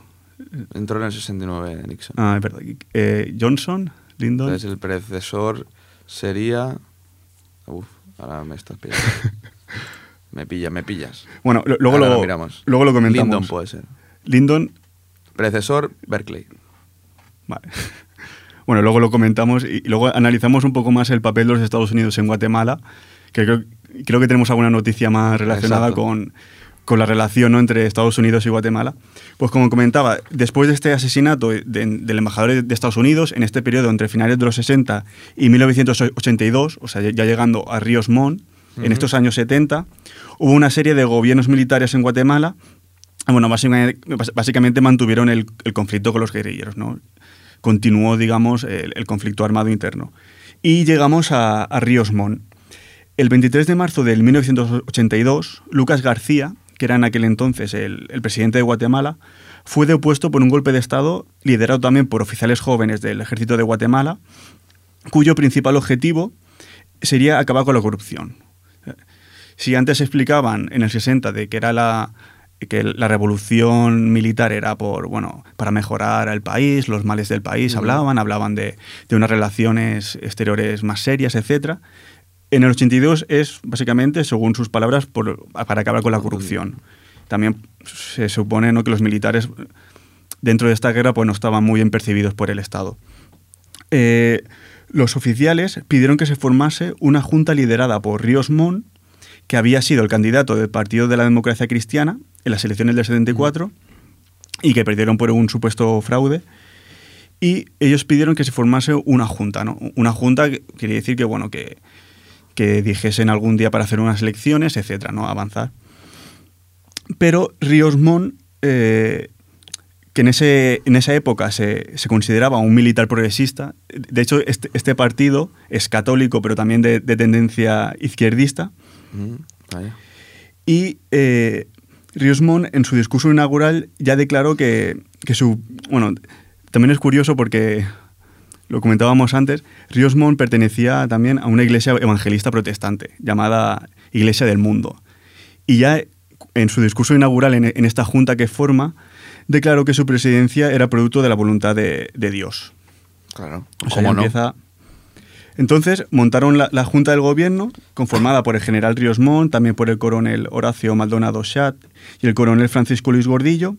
Entró en el 69 Nixon. Ah, es verdad. Eh, Johnson, Lyndon. Entonces el predecesor sería... Uf, ahora me estás pillando. *laughs* me pilla, me pillas. Bueno, lo- luego, Ahora lo, lo miramos. luego lo comentamos. Lyndon puede ser. Lyndon, Predecesor, Berkeley. vale. *laughs* bueno, luego lo comentamos y, luego analizamos un poco más el papel de los Estados Unidos en Guatemala, que creo, creo que tenemos alguna noticia más relacionada con, con, la relación ¿no? entre Estados Unidos y Guatemala. Pues como comentaba, después de este asesinato del embajador de Estados Unidos, en este periodo entre finales de los 60 y 1982, o sea, ya llegando a Ríos Montt, en estos años 70, hubo una serie de gobiernos militares en Guatemala bueno, básicamente, mantuvieron el, conflicto con los guerrilleros, ¿no? Continuó, digamos, el, conflicto armado interno. Y llegamos a, Ríos Montt. El 23 de marzo del 1982, Lucas García, que era en aquel entonces el, presidente de Guatemala, fue depuesto por un golpe de Estado liderado también por oficiales jóvenes del ejército de Guatemala, cuyo principal objetivo sería acabar con la corrupción. Si antes explicaban en el 60 de que era la, que la revolución militar era por, bueno, para mejorar al país, los males del país hablaban, hablaban de, de, unas relaciones exteriores más serias, etc. En el 82 es básicamente, según sus palabras, por, para acabar con la corrupción. También se supone que los militares dentro de esta guerra pues, no estaban muy bien percibidos por el Estado. Eh, los oficiales pidieron que se formase una junta liderada por Ríos Montt, que había sido el candidato del Partido de la Democracia Cristiana en las elecciones del 74 y que perdieron por un supuesto fraude. Y ellos pidieron que se formase una junta, ¿no? Una junta que quería decir que, bueno, que, que dijesen algún día para hacer unas elecciones, etcétera, ¿no? Avanzar. Pero Ríos Montt, eh, que en, ese, en esa época se, se, consideraba un militar progresista, de hecho este, este partido es católico, pero también de, tendencia izquierdista. Y eh, Riosmond, en su discurso inaugural, ya declaró que, su. Bueno, también es curioso porque lo comentábamos antes, Riosmond pertenecía también a una iglesia evangelista protestante llamada Iglesia del Mundo. Y ya en su discurso inaugural en, esta junta que forma, declaró que su presidencia era producto de la voluntad de, Dios. Claro. O sea, empieza, entonces montaron la, Junta del Gobierno, conformada por el general Ríos Montt, también por el coronel Horacio Maldonado Chat y el coronel Francisco Luis Gordillo,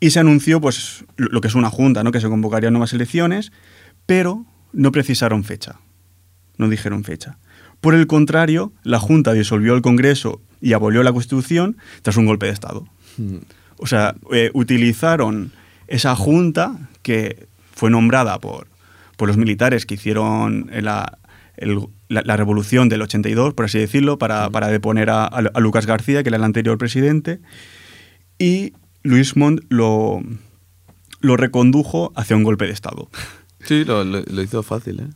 y se anunció pues, lo que es una Junta, ¿no? que se convocarían nuevas elecciones, pero no precisaron fecha, no dijeron fecha. Por el contrario, la Junta disolvió el Congreso y abolió la Constitución tras un golpe de Estado. Hmm. O sea, eh, utilizaron esa Junta que fue nombrada por por los militares que hicieron la, la, revolución del 82, por así decirlo, para, para deponer a, a, Lucas García, que era el anterior presidente, y Luis Montt lo, lo recondujo hacia un golpe de Estado. Sí, lo, lo, hizo fácil. ¿eh?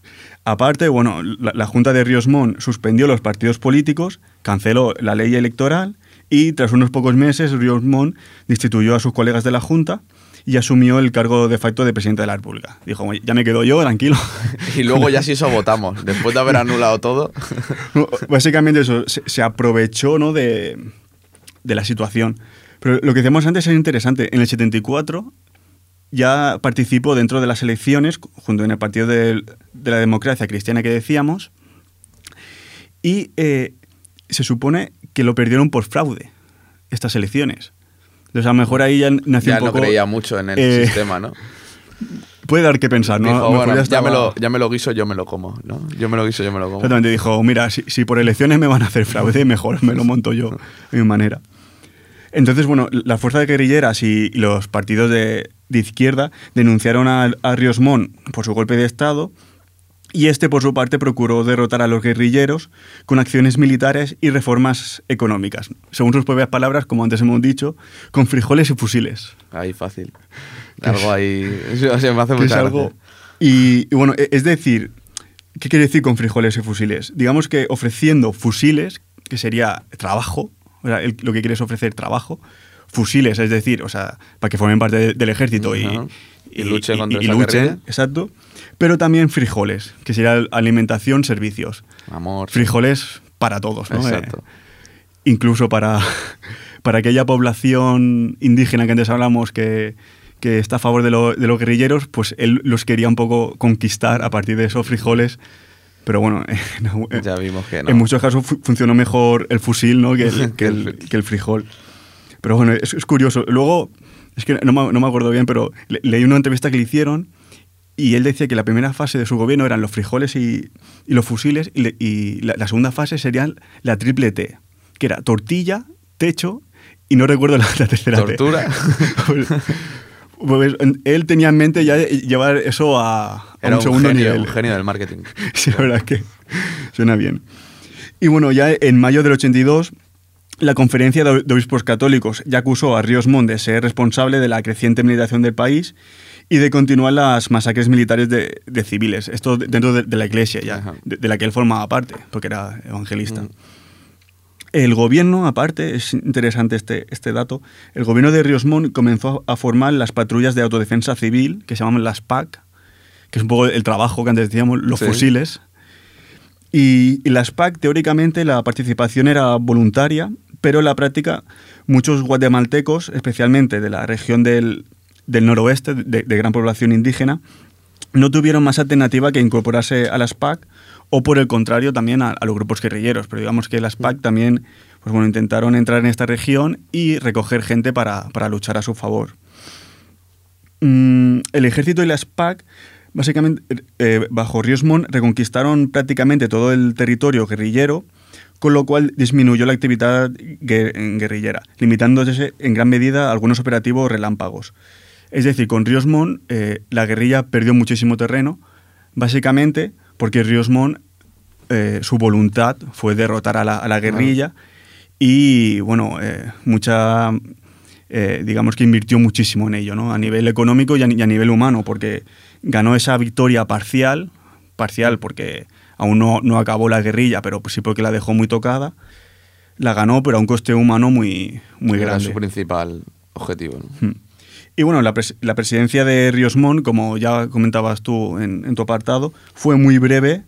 Aparte, bueno, la, Junta de Ríos Montt suspendió los partidos políticos, canceló la ley electoral y tras unos pocos meses Ríos Montt destituyó a sus colegas de la Junta y asumió el cargo de facto de presidente de la República. Dijo, ya me quedo yo, tranquilo. *laughs* Y luego ya sí eso votamos, después de haber anulado todo. *laughs* Básicamente eso, se, aprovechó ¿no? de, de la situación. Pero lo que decíamos antes es interesante. En el 74 ya participó dentro de las elecciones, junto en el Partido de, de la Democracia Cristiana que decíamos, y eh, se supone que lo perdieron por fraude, estas elecciones. Entonces, a lo mejor ahí ya nació ya un poco... no creía mucho en el eh, sistema, ¿no? *laughs* Puede dar que pensar, ¿no? ya, me lo, ya me lo guiso, yo me lo como, ¿no? Yo me lo guiso, yo me lo como. Exactamente, dijo, mira, si, por elecciones me van a hacer fraude, mejor me lo monto yo *laughs* de mi manera. Entonces, bueno, las fuerzas guerrilleras y, los partidos de, izquierda denunciaron a, a Ríos Montt por su golpe de Estado y este, por su parte, procuró derrotar a los guerrilleros con acciones militares y reformas económicas. Según sus propias palabras, como antes hemos dicho, con frijoles y fusiles. Ahí, fácil. Algo ahí. Se me hace mucha algo, y, bueno, e, es decir, ¿qué quiere decir con frijoles y fusiles? Digamos que ofreciendo fusiles, que sería trabajo, lo que quieres ofrecer trabajo, fusiles, es decir, o sea, para que formen parte del ejército y, y, luchen contra y, luchen, exacto. Pero también frijoles, que sería alimentación, servicios. Amor. Frijoles para todos, ¿no? Exacto. Eh, incluso para, *laughs* para aquella población indígena que antes hablamos que, que está a favor de, de, los guerrilleros, pues él los quería un poco conquistar a partir de esos frijoles. Pero bueno, *laughs* ya vimos que no. en muchos casos funcionó mejor el fusil ¿no? que, el, *laughs* que, el, que el frijol. Pero bueno, es, es curioso. Luego, es que no me, no me acuerdo bien, pero leí una entrevista que le hicieron y él decía que la primera fase de su gobierno eran los frijoles y, y los fusiles, y, le- y la, la segunda fase sería la triple T, que era tortilla, techo y no recuerdo la, la tercera T. Tortura. *laughs* Pues, pues, él tenía en mente ya llevar eso a Era un segundo genio, nivel. un genio del marketing. *laughs* Sí, la verdad es que suena bien. Y bueno, ya en mayo del 82, la Conferencia de Obispos Católicos ya acusó a Ríos Montt de ser responsable de la creciente militación del país y de continuar las masacres militares de, de civiles. Esto de- dentro de, de la iglesia ya, de la que él formaba parte, porque era evangelista. El gobierno, aparte, es interesante este, este dato, el gobierno de Ríos Montt comenzó a formar las patrullas de autodefensa civil, que se llaman las PAC, que es un poco el trabajo que antes decíamos, los Sí. fusiles. Y, y las PAC, teóricamente, la participación era voluntaria, pero en la práctica muchos guatemaltecos, especialmente de la región del, del noroeste, de, de gran población indígena, no tuvieron más alternativa que incorporarse a las PAC o por el contrario también a, a los grupos guerrilleros. Pero digamos que las PAC también pues bueno, intentaron entrar en esta región y recoger gente para, para luchar a su favor. Mm, el ejército y las PAC, básicamente, eh, bajo Riosmond, reconquistaron prácticamente todo el territorio guerrillero, con lo cual disminuyó la actividad gue- guerrillera, limitándose en gran medida a algunos operativos relámpagos. Es decir, con Riosmond eh, la guerrilla perdió muchísimo terreno, básicamente porque Riosmond, eh, su voluntad fue derrotar a la, a la guerrilla y, bueno, eh, mucha, eh, digamos que invirtió muchísimo en ello, ¿no? A nivel económico y a, y a nivel humano, porque ganó esa victoria parcial, parcial porque aún no, no acabó la guerrilla, pero sí porque la dejó muy tocada, la ganó, pero a un coste humano muy, muy Era grande. su principal objetivo. ¿no? Hmm. Y bueno, la, pres- la presidencia de Ríos Montt, como ya comentabas tú en, en tu apartado, fue muy breve,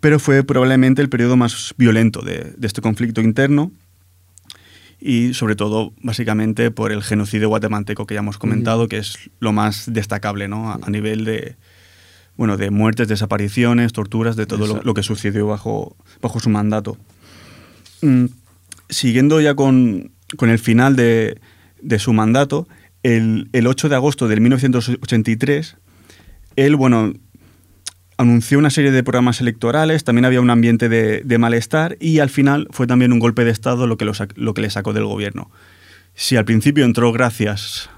pero fue probablemente el periodo más violento de, de este conflicto interno y sobre todo básicamente por el genocidio guatemalteco que ya hemos comentado, que es lo más destacable ¿no? a, a nivel de, bueno, de muertes, desapariciones, torturas, de todo lo que sucedió bajo, bajo su mandato. Mm, siguiendo ya con, con el final de, de su mandato, el, el 8 de agosto de 1983, él, bueno, anunció una serie de programas electorales, también había un ambiente de, de malestar y al final fue también un golpe de Estado lo que, lo, que le sacó del gobierno. Si al principio entró gracias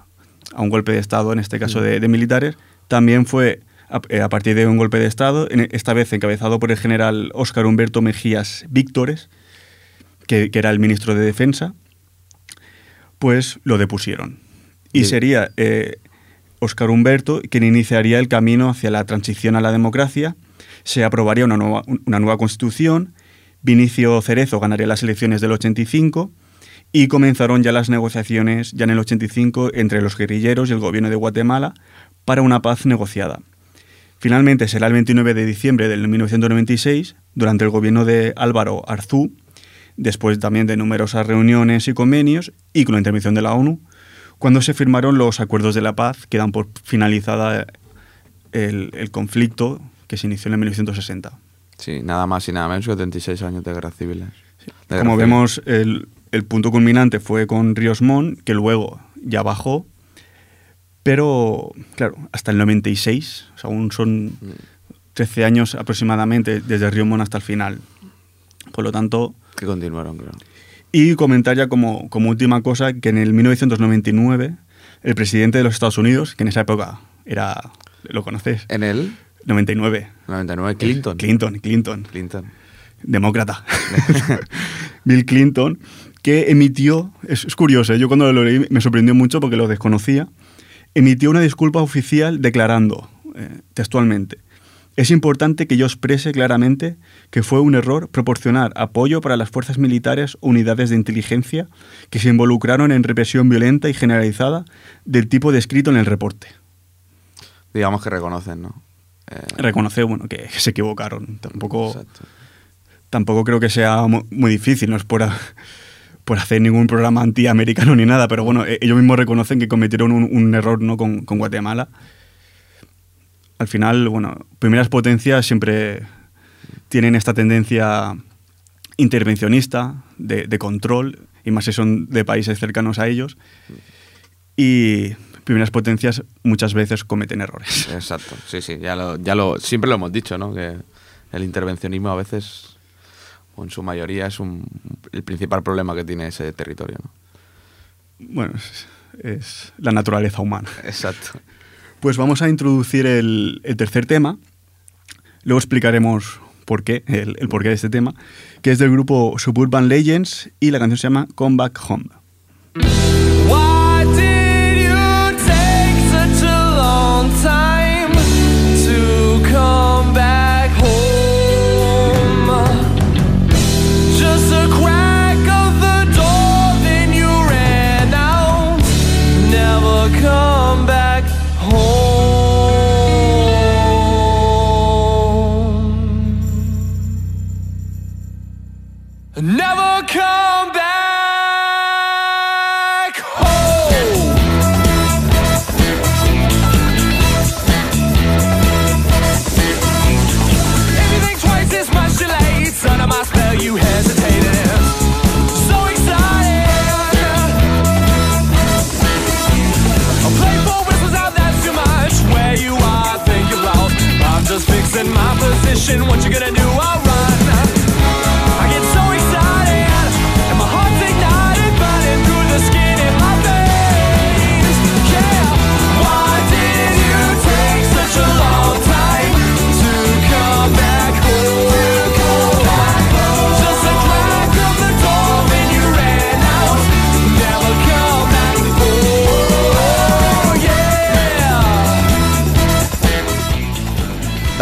a un golpe de Estado, en este caso de, de militares, también fue a, eh, a partir de un golpe de Estado, en- esta vez encabezado por el general Óscar Humberto Mejías Víctores, que, que era el ministro de Defensa, pues lo depusieron. Y Sí. sería eh, Óscar Humberto quien iniciaría el camino hacia la transición a la democracia. Se aprobaría una nueva, constitución. Vinicio Cerezo ganaría las elecciones del 85 y comenzaron ya las negociaciones ya en el 85 entre los guerrilleros y el gobierno de Guatemala para una paz negociada. Finalmente será el 29 de diciembre del 1996, durante el gobierno de Álvaro Arzú, después también de numerosas reuniones y convenios y con la intervención de la ONU, cuando se firmaron los acuerdos de la paz que dan por finalizada el, el conflicto que se inició en el 1960. Sí, nada más y nada menos que 76 años de guerras civiles. De Como guerra civil. vemos, el, el punto culminante fue con Ríos Montt, que luego ya bajó, pero claro, hasta el 96, o sea, aún son 13 años aproximadamente desde Ríos Montt hasta el final. Por lo tanto, Que continuaron, creo. Y comentar ya como, como última cosa que en el 1999 el presidente de los Estados Unidos, que en esa época era, ¿lo conoces? En el 99. 99, Clinton. Clinton, Clinton. Clinton. demócrata, *laughs* Bill Clinton, que emitió, es, es curioso, ¿eh? yo cuando lo leí me sorprendió mucho porque lo desconocía, emitió una disculpa oficial declarando eh, textualmente, es importante que yo exprese claramente que fue un error proporcionar apoyo para las fuerzas militares o unidades de inteligencia que se involucraron en represión violenta y generalizada del tipo descrito en el reporte. Digamos que reconocen, ¿no? Eh, Reconoce bueno, que, que se equivocaron. Tampoco, exacto. tampoco creo que sea mu- muy difícil, no es por, a- por hacer ningún programa antiamericano ni nada, pero bueno, e- ellos mismos reconocen que cometieron un, un error ¿no? con, con Guatemala. Al final, bueno, primeras potencias siempre tienen esta tendencia intervencionista, de, de control, y más si son de países cercanos a ellos. Y primeras potencias muchas veces cometen errores. *laughs* Exacto, sí, sí, ya lo, ya lo, siempre lo hemos dicho, ¿no? Que el intervencionismo a veces, o en su mayoría, es un, el principal problema que tiene ese territorio, ¿no? Bueno, es, es la naturaleza humana. Exacto. Pues vamos a introducir el, tercer tema. Luego explicaremos por qué, el, el porqué de este tema, que es del grupo Suburban Legends y la canción se llama Come Back Home.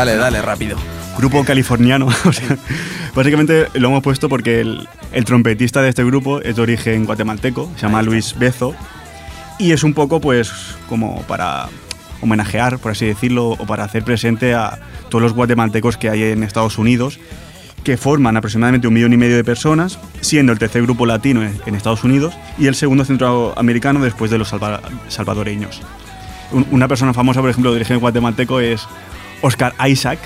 Dale, dale, rápido. Grupo californiano. *laughs* o sea, básicamente lo hemos puesto porque el, el trompetista de este grupo es de origen guatemalteco, se llama Luis Bezo, y es un poco pues como para homenajear, por así decirlo, o para hacer presente a todos los guatemaltecos que hay en Estados Unidos, que forman aproximadamente un millón y medio de personas, siendo el tercer grupo latino en Estados Unidos y el segundo centroamericano después de los salva- salvadoreños. Un- Una persona famosa, por ejemplo, de origen guatemalteco es Oscar Isaac,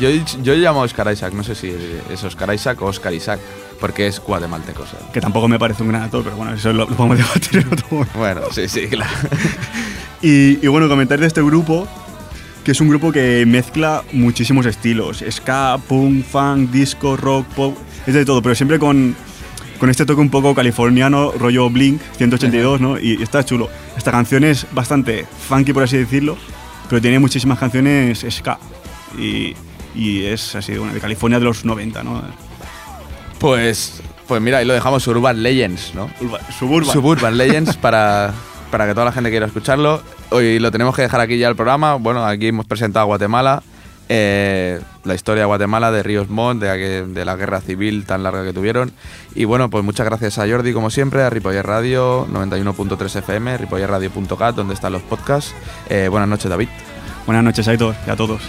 Yo, yo llamo a Oscar Isaac, no sé si es Oscar Isaac o Oscar Isaac, porque es guatemalteco. ¿sabes? que tampoco me parece un gran actor, pero bueno, eso lo, lo podemos debatir en otro momento. Bueno, sí, sí, claro. *laughs* Y, y bueno, comentar de este grupo, que es un grupo que mezcla muchísimos estilos, ska, punk, funk, disco, rock, pop, es de todo, pero siempre con, con este toque un poco californiano, rollo Blink 182, ¿no? Y, y está chulo. Esta canción es bastante funky, por así decirlo, pero tiene muchísimas canciones ska. Y, y es así, bueno, de California de los 90, ¿no? Pues, pues mira, ahí lo dejamos Urban Legends, ¿no? Urba- Suburban. Suburban Legends *laughs* para, para que toda la gente quiera escucharlo. Hoy lo tenemos que dejar aquí ya el programa. Bueno, aquí hemos presentado a Guatemala, eh, la historia de Guatemala, de Ríos Montt, de, la guerra civil tan larga que tuvieron. Y bueno, pues muchas gracias a Jordi, como siempre, a Ripoller Radio 91.3 FM, ripollerradio.cat, donde están los podcasts. Eh, buenas noches, David. Buenas noches a todos y a todos.